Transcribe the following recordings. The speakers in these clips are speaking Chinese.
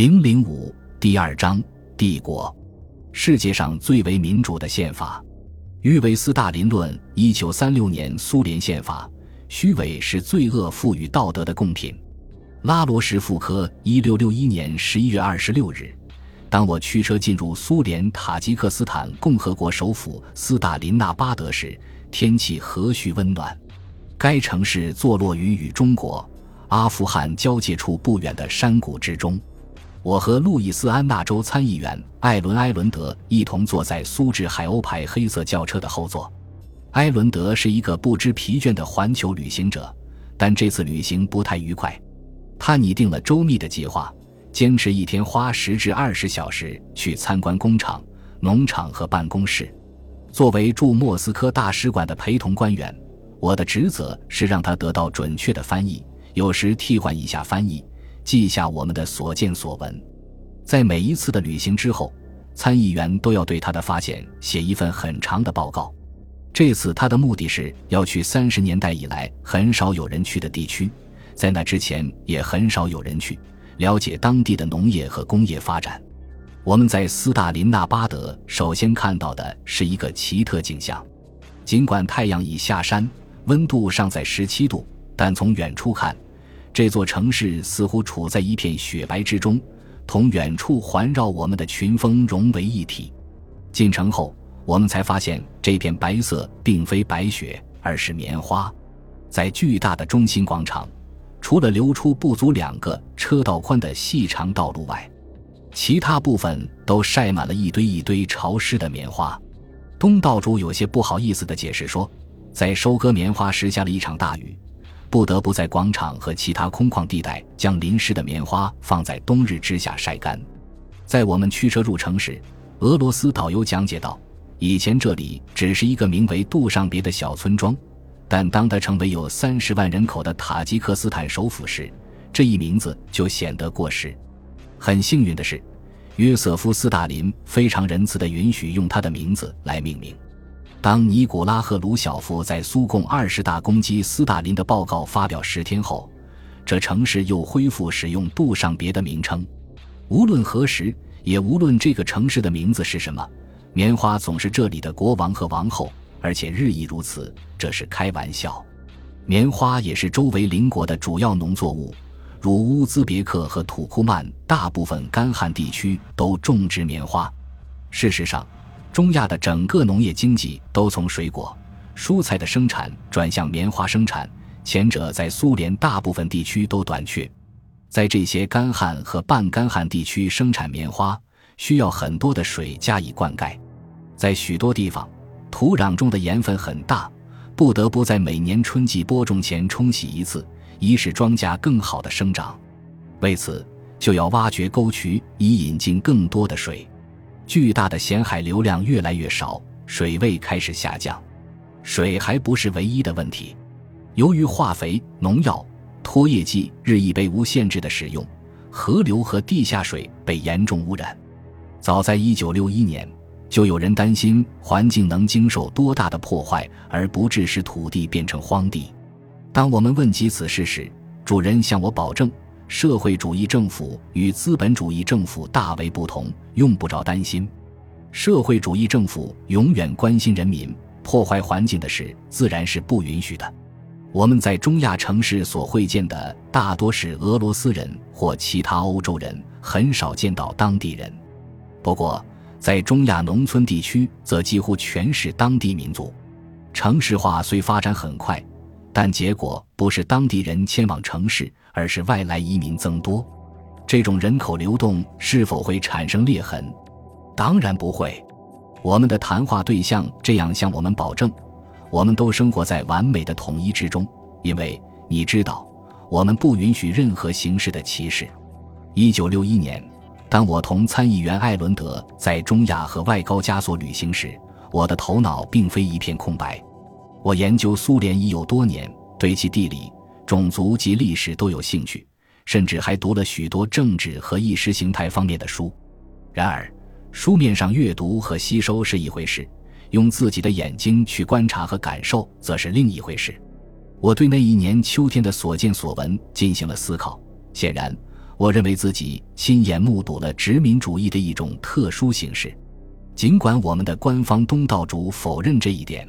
零零五第二章帝国，世界上最为民主的宪法，誉为斯大林论。一九三六年苏联宪法，虚伪是罪恶赋予道德的贡品。拉罗什妇科，一六六一年十一月二十六日，当我驱车进入苏联塔吉克斯坦共和国首府斯大林纳巴德时，天气和煦温暖。该城市坐落于与中国、阿富汗交界处不远的山谷之中。我和路易斯安那州参议员艾伦·埃伦德一同坐在苏制海鸥牌黑色轿车的后座。埃伦德是一个不知疲倦的环球旅行者，但这次旅行不太愉快。他拟定了周密的计划，坚持一天花十至二十小时去参观工厂、农场和办公室。作为驻莫斯科大使馆的陪同官员，我的职责是让他得到准确的翻译，有时替换一下翻译。记下我们的所见所闻，在每一次的旅行之后，参议员都要对他的发现写一份很长的报告。这次他的目的是要去三十年代以来很少有人去的地区，在那之前也很少有人去了解当地的农业和工业发展。我们在斯大林纳巴德首先看到的是一个奇特景象：尽管太阳已下山，温度尚在十七度，但从远处看。这座城市似乎处在一片雪白之中，同远处环绕我们的群峰融为一体。进城后，我们才发现这片白色并非白雪，而是棉花。在巨大的中心广场，除了留出不足两个车道宽的细长道路外，其他部分都晒满了一堆一堆潮湿的棉花。东道主有些不好意思地解释说，在收割棉花时下了一场大雨。不得不在广场和其他空旷地带将淋湿的棉花放在冬日之下晒干。在我们驱车入城时，俄罗斯导游讲解道：“以前这里只是一个名为杜尚别的小村庄，但当它成为有三十万人口的塔吉克斯坦首府时，这一名字就显得过时。很幸运的是，约瑟夫·斯大林非常仁慈地允许用他的名字来命名。”当尼古拉赫鲁晓夫在苏共二十大攻击斯大林的报告发表十天后，这城市又恢复使用杜尚别的名称。无论何时，也无论这个城市的名字是什么，棉花总是这里的国王和王后，而且日益如此。这是开玩笑。棉花也是周围邻国的主要农作物，如乌兹别克和土库曼大部分干旱地区都种植棉花。事实上。中亚的整个农业经济都从水果、蔬菜的生产转向棉花生产，前者在苏联大部分地区都短缺。在这些干旱和半干旱地区生产棉花，需要很多的水加以灌溉。在许多地方，土壤中的盐分很大，不得不在每年春季播种前冲洗一次，以使庄稼更好的生长。为此，就要挖掘沟渠，以引进更多的水。巨大的咸海流量越来越少，水位开始下降。水还不是唯一的问题，由于化肥、农药、拖曳剂日益被无限制的使用，河流和地下水被严重污染。早在1961年，就有人担心环境能经受多大的破坏而不致使土地变成荒地。当我们问及此事时，主人向我保证。社会主义政府与资本主义政府大为不同，用不着担心。社会主义政府永远关心人民，破坏环境的事自然是不允许的。我们在中亚城市所会见的大多是俄罗斯人或其他欧洲人，很少见到当地人。不过，在中亚农村地区，则几乎全是当地民族。城市化虽发展很快。但结果不是当地人迁往城市，而是外来移民增多。这种人口流动是否会产生裂痕？当然不会。我们的谈话对象这样向我们保证：我们都生活在完美的统一之中，因为你知道，我们不允许任何形式的歧视。一九六一年，当我同参议员艾伦德在中亚和外高加索旅行时，我的头脑并非一片空白。我研究苏联已有多年，对其地理、种族及历史都有兴趣，甚至还读了许多政治和意识形态方面的书。然而，书面上阅读和吸收是一回事，用自己的眼睛去观察和感受则是另一回事。我对那一年秋天的所见所闻进行了思考。显然，我认为自己亲眼目睹了殖民主义的一种特殊形式，尽管我们的官方东道主否认这一点，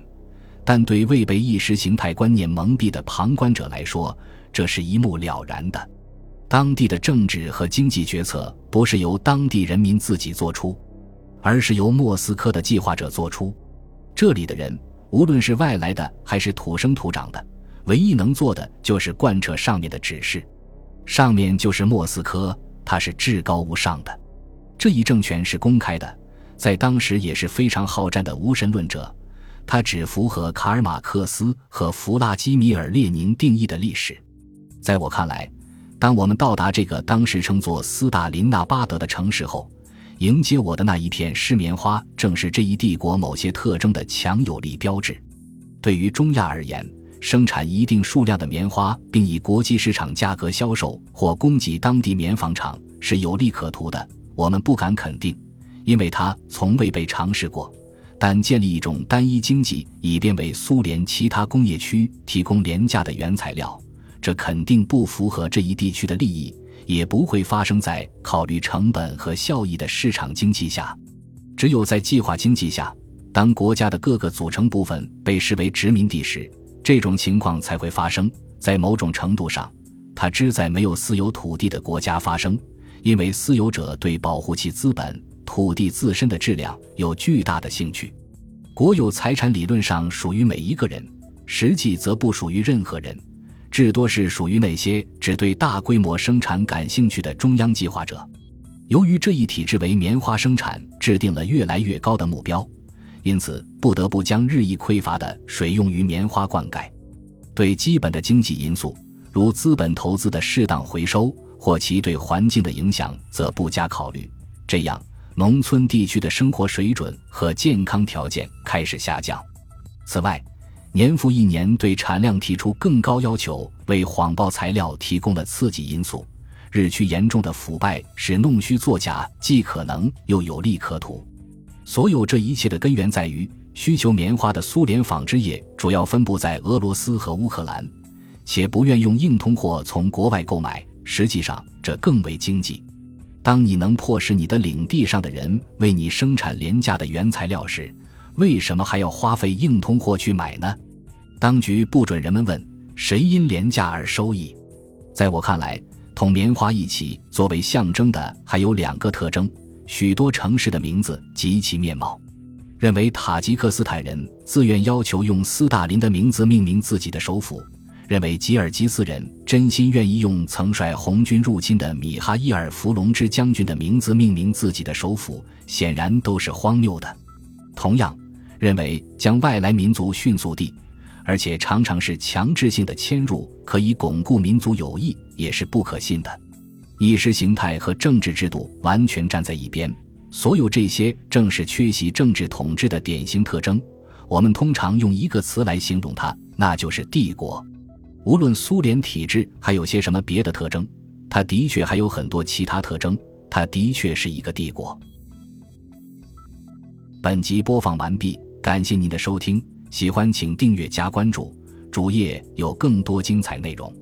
但对未被意识形态观念蒙蔽的旁观者来说，这是一目了然的。当地的政治和经济决策不是由当地人民自己做出，而是由莫斯科的计划者做出。这里的人，无论是外来的还是土生土长的，唯一能做的就是贯彻上面的指示。上面就是莫斯科，它是至高无上的。这一政权是公开的，在当时也是非常好战的无神论者。它只符合卡尔马克思和弗拉基米尔列宁定义的历史。在我看来，当我们到达这个当时称作斯大林纳巴德的城市后，迎接我的那一片湿棉花，正是这一帝国某些特征的强有力标志。对于中亚而言，生产一定数量的棉花，并以国际市场价格销售或供给当地棉纺厂是有利可图的。我们不敢肯定，因为它从未被尝试过。但建立一种单一经济，以便为苏联其他工业区提供廉价的原材料，这肯定不符合这一地区的利益，也不会发生在考虑成本和效益的市场经济下。只有在计划经济下，当国家的各个组成部分被视为殖民地时。这种情况才会发生在某种程度上，它只在没有私有土地的国家发生，因为私有者对保护其资本、土地自身的质量有巨大的兴趣。国有财产理论上属于每一个人，实际则不属于任何人，至多是属于那些只对大规模生产感兴趣的中央计划者。由于这一体制为棉花生产制定了越来越高的目标。因此，不得不将日益匮乏的水用于棉花灌溉。对基本的经济因素，如资本投资的适当回收或其对环境的影响，则不加考虑。这样，农村地区的生活水准和健康条件开始下降。此外，年复一年对产量提出更高要求，为谎报材料提供了刺激因素。日趋严重的腐败使弄虚作假既可能又有利可图。所有这一切的根源在于，需求棉花的苏联纺织业主要分布在俄罗斯和乌克兰，且不愿用硬通货从国外购买。实际上，这更为经济。当你能迫使你的领地上的人为你生产廉价的原材料时，为什么还要花费硬通货去买呢？当局不准人们问谁因廉价而收益。在我看来，同棉花一起作为象征的还有两个特征。许多城市的名字及其面貌，认为塔吉克斯坦人自愿要求用斯大林的名字命名自己的首府，认为吉尔吉斯人真心愿意用曾率红军入侵的米哈伊尔·弗龙之将军的名字命名自己的首府，显然都是荒谬的。同样，认为将外来民族迅速地，而且常常是强制性的迁入，可以巩固民族友谊，也是不可信的。意识形态和政治制度完全站在一边，所有这些正是缺席政治统治的典型特征。我们通常用一个词来形容它，那就是帝国。无论苏联体制还有些什么别的特征，它的确还有很多其他特征。它的确是一个帝国。本集播放完毕，感谢您的收听，喜欢请订阅加关注，主页有更多精彩内容。